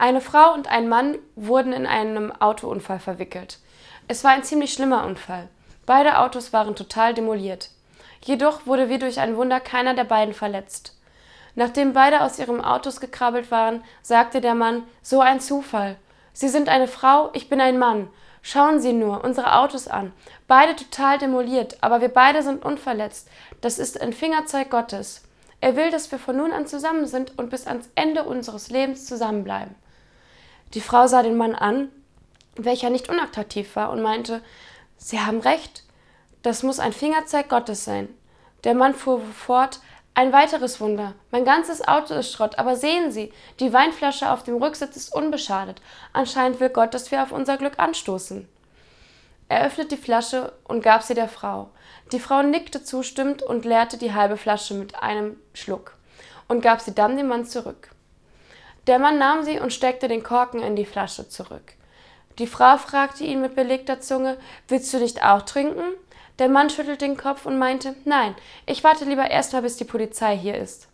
Eine Frau und ein Mann wurden in einem Autounfall verwickelt. Es war ein ziemlich schlimmer Unfall. Beide Autos waren total demoliert. Jedoch wurde wie durch ein Wunder keiner der beiden verletzt. Nachdem beide aus ihren Autos gekrabbelt waren, sagte der Mann, so ein Zufall. Sie sind eine Frau, ich bin ein Mann. Schauen Sie nur unsere Autos an. Beide total demoliert, aber wir beide sind unverletzt. Das ist ein Fingerzeig Gottes. Er will, dass wir von nun an zusammen sind und bis ans Ende unseres Lebens zusammenbleiben. Die Frau sah den Mann an, welcher nicht unattraktiv war, und meinte, Sie haben recht, das muss ein Fingerzeig Gottes sein. Der Mann fuhr fort, ein weiteres Wunder. Mein ganzes Auto ist Schrott, aber sehen Sie, die Weinflasche auf dem Rücksitz ist unbeschadet. Anscheinend will Gott, dass wir auf unser Glück anstoßen. Er öffnete die Flasche und gab sie der Frau. Die Frau nickte zustimmend und leerte die halbe Flasche mit einem Schluck und gab sie dann dem Mann zurück. Der Mann nahm sie und steckte den Korken in die Flasche zurück. Die Frau fragte ihn mit belegter Zunge Willst du nicht auch trinken? Der Mann schüttelte den Kopf und meinte, nein, ich warte lieber erst mal, bis die Polizei hier ist.